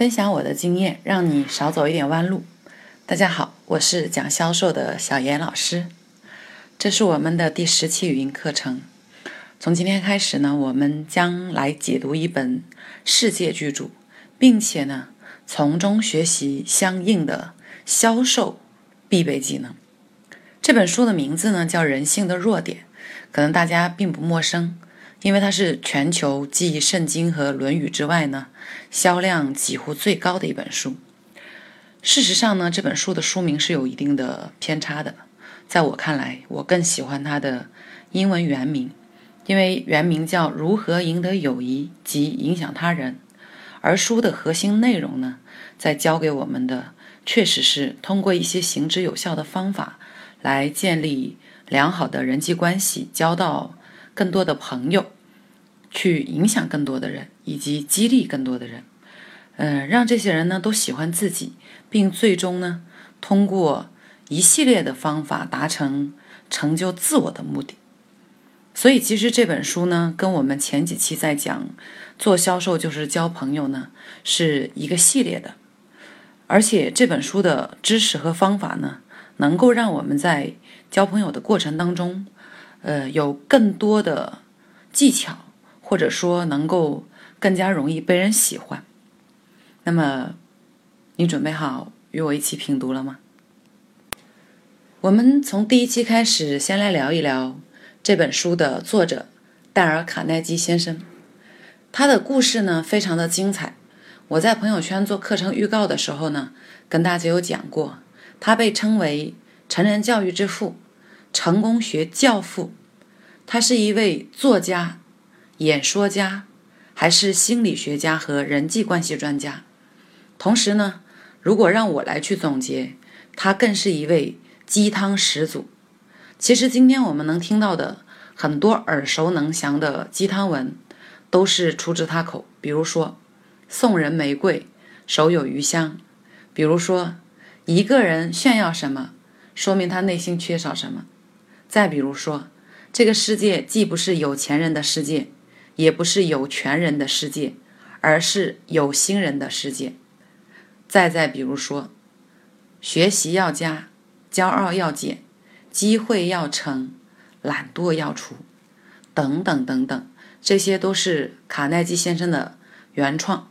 分享我的经验，让你少走一点弯路。大家好，我是讲销售的小严老师，这是我们的第十期语音课程。从今天开始呢，我们将来解读一本世界巨著，并且呢，从中学习相应的销售必备技能。这本书的名字呢叫《人性的弱点》，可能大家并不陌生。因为它是全球继《圣经》和《论语》之外呢，销量几乎最高的一本书。事实上呢，这本书的书名是有一定的偏差的。在我看来，我更喜欢它的英文原名，因为原名叫《如何赢得友谊及影响他人》，而书的核心内容呢，在教给我们的确实是通过一些行之有效的方法来建立良好的人际关系，交到。更多的朋友，去影响更多的人，以及激励更多的人，嗯，让这些人呢都喜欢自己，并最终呢通过一系列的方法达成成就自我的目的。所以，其实这本书呢，跟我们前几期在讲做销售就是交朋友呢是一个系列的，而且这本书的知识和方法呢，能够让我们在交朋友的过程当中。呃，有更多的技巧，或者说能够更加容易被人喜欢。那么，你准备好与我一起品读了吗？我们从第一期开始，先来聊一聊这本书的作者戴尔·卡耐基先生。他的故事呢，非常的精彩。我在朋友圈做课程预告的时候呢，跟大家有讲过，他被称为成人教育之父。成功学教父，他是一位作家、演说家，还是心理学家和人际关系专家。同时呢，如果让我来去总结，他更是一位鸡汤始祖。其实今天我们能听到的很多耳熟能详的鸡汤文，都是出自他口。比如说“送人玫瑰，手有余香”；比如说“一个人炫耀什么，说明他内心缺少什么”。再比如说，这个世界既不是有钱人的世界，也不是有权人的世界，而是有心人的世界。再再比如说，学习要加，骄傲要减，机会要成，懒惰要除，等等等等，这些都是卡耐基先生的原创。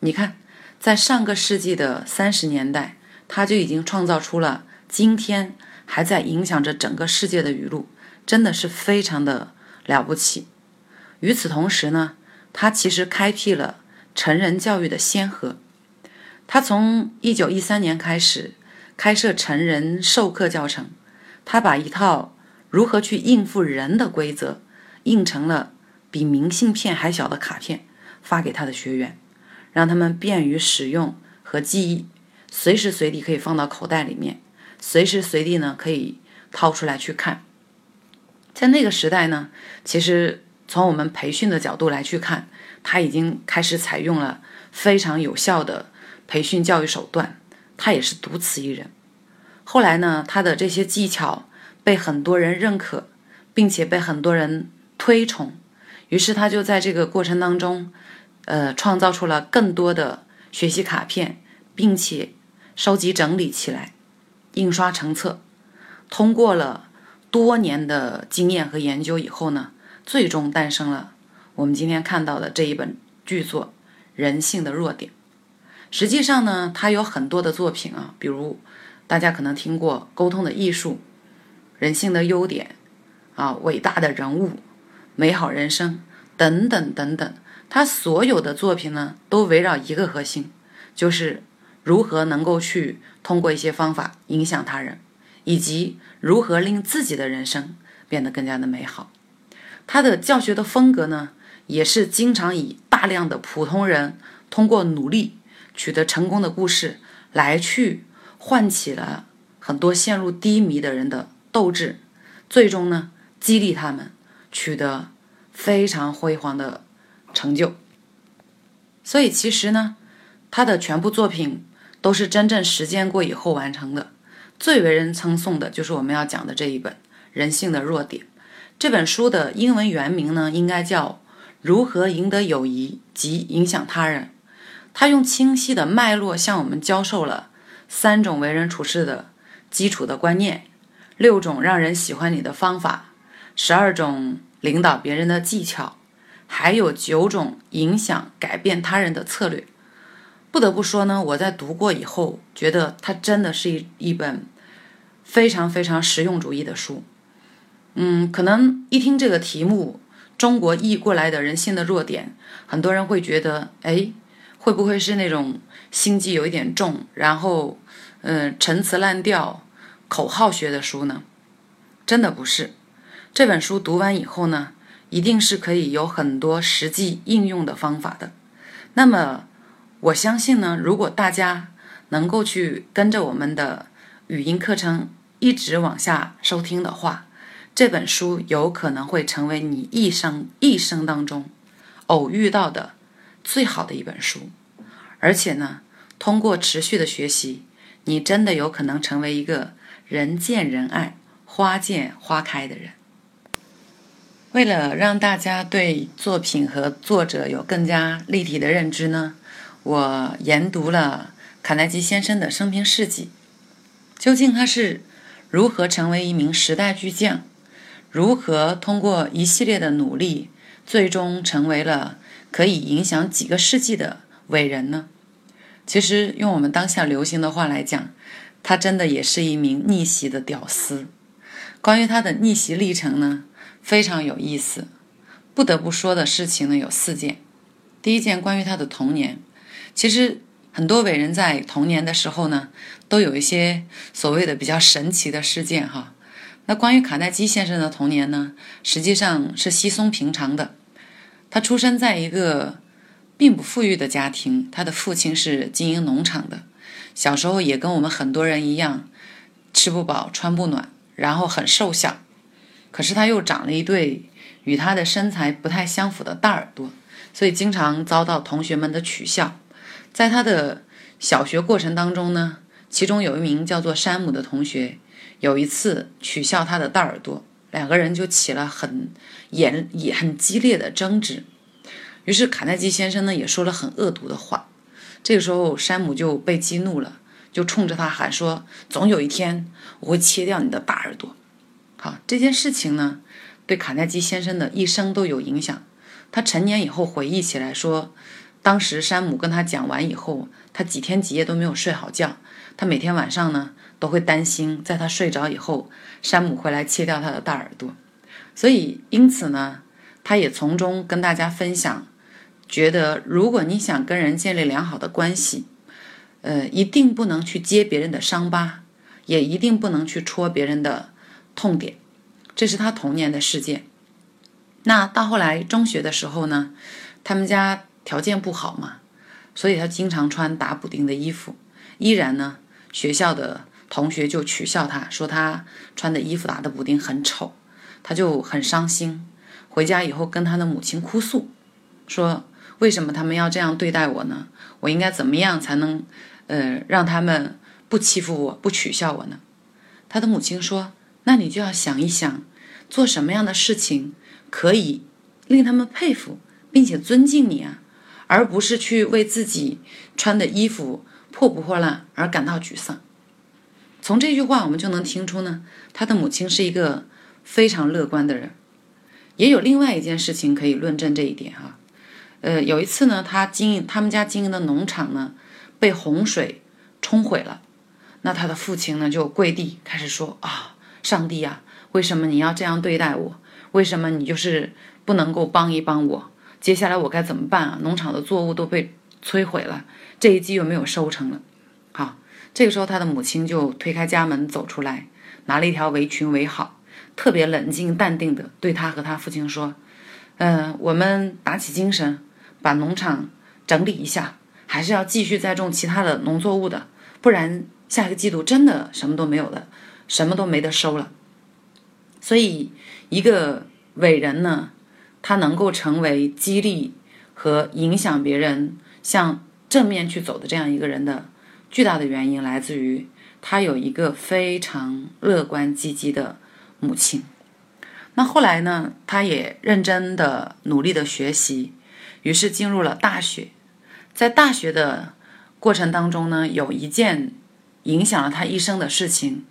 你看，在上个世纪的三十年代，他就已经创造出了今天。还在影响着整个世界的语录，真的是非常的了不起。与此同时呢，他其实开辟了成人教育的先河。他从一九一三年开始开设成人授课教程，他把一套如何去应付人的规则印成了比明信片还小的卡片，发给他的学员，让他们便于使用和记忆，随时随地可以放到口袋里面。随时随地呢，可以掏出来去看。在那个时代呢，其实从我们培训的角度来去看，他已经开始采用了非常有效的培训教育手段，他也是独此一人。后来呢，他的这些技巧被很多人认可，并且被很多人推崇，于是他就在这个过程当中，呃，创造出了更多的学习卡片，并且收集整理起来。印刷成册，通过了多年的经验和研究以后呢，最终诞生了我们今天看到的这一本巨作《人性的弱点》。实际上呢，它有很多的作品啊，比如大家可能听过《沟通的艺术》《人性的优点》啊，《伟大的人物》《美好人生》等等等等。他所有的作品呢，都围绕一个核心，就是。如何能够去通过一些方法影响他人，以及如何令自己的人生变得更加的美好？他的教学的风格呢，也是经常以大量的普通人通过努力取得成功的故事来去唤起了很多陷入低迷的人的斗志，最终呢激励他们取得非常辉煌的成就。所以其实呢，他的全部作品。都是真正实践过以后完成的。最为人称颂的就是我们要讲的这一本《人性的弱点》这本书的英文原名呢，应该叫《如何赢得友谊及影响他人》。他用清晰的脉络向我们教授了三种为人处事的基础的观念，六种让人喜欢你的方法，十二种领导别人的技巧，还有九种影响改变他人的策略。不得不说呢，我在读过以后，觉得它真的是一一本非常非常实用主义的书。嗯，可能一听这个题目，中国译过来的人性的弱点，很多人会觉得，哎，会不会是那种心机有一点重，然后，嗯，陈词滥调、口号学的书呢？真的不是。这本书读完以后呢，一定是可以有很多实际应用的方法的。那么。我相信呢，如果大家能够去跟着我们的语音课程一直往下收听的话，这本书有可能会成为你一生一生当中偶遇到的最好的一本书。而且呢，通过持续的学习，你真的有可能成为一个人见人爱、花见花开的人。为了让大家对作品和作者有更加立体的认知呢。我研读了卡耐基先生的生平事迹，究竟他是如何成为一名时代巨匠，如何通过一系列的努力，最终成为了可以影响几个世纪的伟人呢？其实用我们当下流行的话来讲，他真的也是一名逆袭的屌丝。关于他的逆袭历程呢，非常有意思。不得不说的事情呢有四件。第一件关于他的童年。其实很多伟人在童年的时候呢，都有一些所谓的比较神奇的事件哈。那关于卡耐基先生的童年呢，实际上是稀松平常的。他出生在一个并不富裕的家庭，他的父亲是经营农场的，小时候也跟我们很多人一样，吃不饱穿不暖，然后很瘦小。可是他又长了一对与他的身材不太相符的大耳朵，所以经常遭到同学们的取笑。在他的小学过程当中呢，其中有一名叫做山姆的同学，有一次取笑他的大耳朵，两个人就起了很严也很激烈的争执。于是卡耐基先生呢也说了很恶毒的话。这个时候山姆就被激怒了，就冲着他喊说：“总有一天我会切掉你的大耳朵。”好，这件事情呢对卡耐基先生的一生都有影响。他成年以后回忆起来说。当时山姆跟他讲完以后，他几天几夜都没有睡好觉。他每天晚上呢都会担心，在他睡着以后，山姆会来切掉他的大耳朵。所以因此呢，他也从中跟大家分享，觉得如果你想跟人建立良好的关系，呃，一定不能去揭别人的伤疤，也一定不能去戳别人的痛点。这是他童年的事件。那到后来中学的时候呢，他们家。条件不好嘛，所以他经常穿打补丁的衣服。依然呢，学校的同学就取笑他，说他穿的衣服打的补丁很丑，他就很伤心。回家以后跟他的母亲哭诉，说为什么他们要这样对待我呢？我应该怎么样才能，呃，让他们不欺负我，不取笑我呢？他的母亲说：“那你就要想一想，做什么样的事情可以令他们佩服并且尊敬你啊？”而不是去为自己穿的衣服破不破烂而感到沮丧。从这句话我们就能听出呢，他的母亲是一个非常乐观的人。也有另外一件事情可以论证这一点哈。呃，有一次呢，他经营他们家经营的农场呢被洪水冲毁了，那他的父亲呢就跪地开始说啊，上帝呀，为什么你要这样对待我？为什么你就是不能够帮一帮我？接下来我该怎么办啊？农场的作物都被摧毁了，这一季又没有收成了。好，这个时候他的母亲就推开家门走出来，拿了一条围裙围好，特别冷静淡定的对他和他父亲说：“嗯，我们打起精神，把农场整理一下，还是要继续栽种其他的农作物的，不然下一个季度真的什么都没有了，什么都没得收了。”所以，一个伟人呢。他能够成为激励和影响别人向正面去走的这样一个人的巨大的原因，来自于他有一个非常乐观积极的母亲。那后来呢，他也认真的努力的学习，于是进入了大学。在大学的过程当中呢，有一件影响了他一生的事情，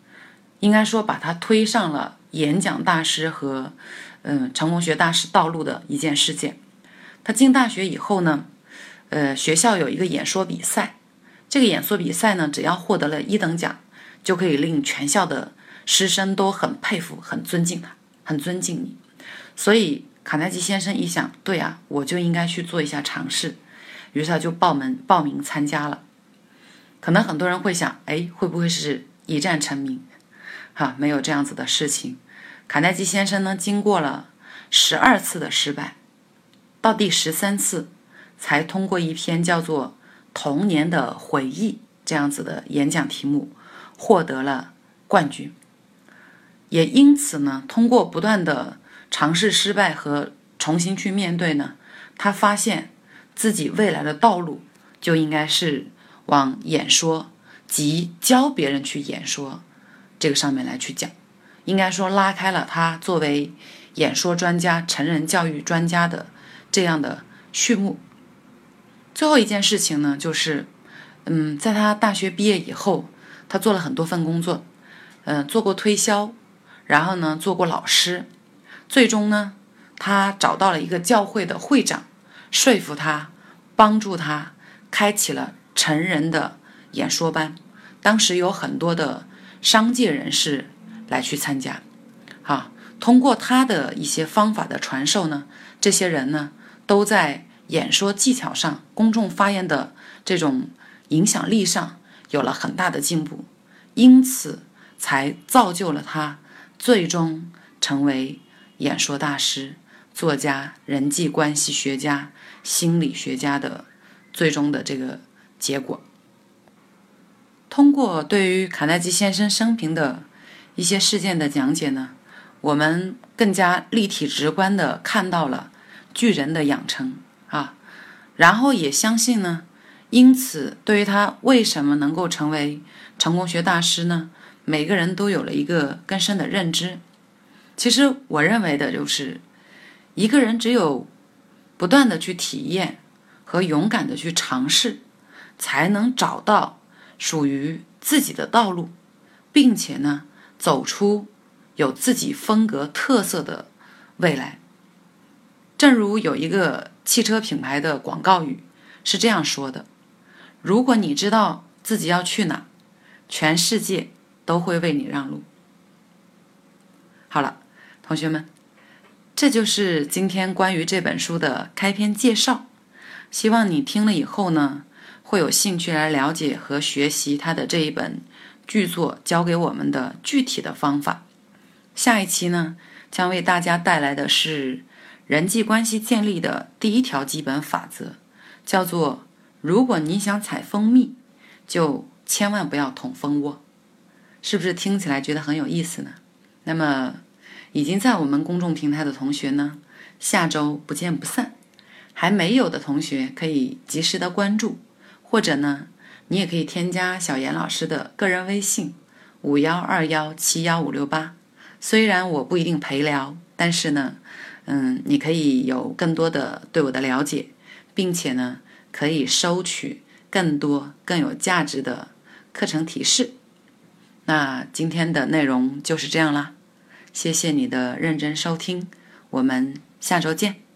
应该说把他推上了演讲大师和嗯成功学大师道路的一件事件。他进大学以后呢，呃，学校有一个演说比赛，这个演说比赛呢，只要获得了一等奖，就可以令全校的师生都很佩服、很尊敬他、很尊敬你。所以卡耐基先生一想，对啊，我就应该去做一下尝试，于是他就报门报名参加了。可能很多人会想，哎，会不会是一战成名？哈，没有这样子的事情。卡耐基先生呢，经过了十二次的失败。到第十三次，才通过一篇叫做《童年的回忆》这样子的演讲题目，获得了冠军。也因此呢，通过不断的尝试失败和重新去面对呢，他发现自己未来的道路就应该是往演说及教别人去演说这个上面来去讲。应该说，拉开了他作为演说专家、成人教育专家的。这样的序幕。最后一件事情呢，就是，嗯，在他大学毕业以后，他做了很多份工作，嗯，做过推销，然后呢，做过老师，最终呢，他找到了一个教会的会长，说服他，帮助他开启了成人的演说班。当时有很多的商界人士来去参加，啊，通过他的一些方法的传授呢，这些人呢。都在演说技巧上、公众发言的这种影响力上有了很大的进步，因此才造就了他最终成为演说大师、作家、人际关系学家、心理学家的最终的这个结果。通过对于卡耐基先生生平的一些事件的讲解呢，我们更加立体直观的看到了。巨人的养成，然后也相信呢，因此对于他为什么能够成为成功学大师呢？每个人都有了一个更深的认知。其实我认为的就是，一个人只有不断的去体验和勇敢的去尝试，才能找到属于自己的道路，并且呢，走出有自己风格特色的未来。正如有一个汽车品牌的广告语是这样说的：“如果你知道自己要去哪，全世界都会为你让路。”好了，同学们，这就是今天关于这本书的开篇介绍。希望你听了以后呢，会有兴趣来了解和学习他的这一本巨作教给我们的具体的方法。下一期呢，将为大家带来的是。人际关系建立的第一条基本法则，叫做：如果你想采蜂蜜，就千万不要捅蜂窝。是不是听起来觉得很有意思呢？那么，已经在我们公众平台的同学呢，下周不见不散。还没有的同学可以及时的关注，或者呢，你也可以添加小严老师的个人微信：五幺二幺七幺五六八。虽然我不一定陪聊，但是呢。嗯，你可以有更多的对我的了解，并且呢，可以收取更多更有价值的课程提示。那今天的内容就是这样啦，谢谢你的认真收听，我们下周见。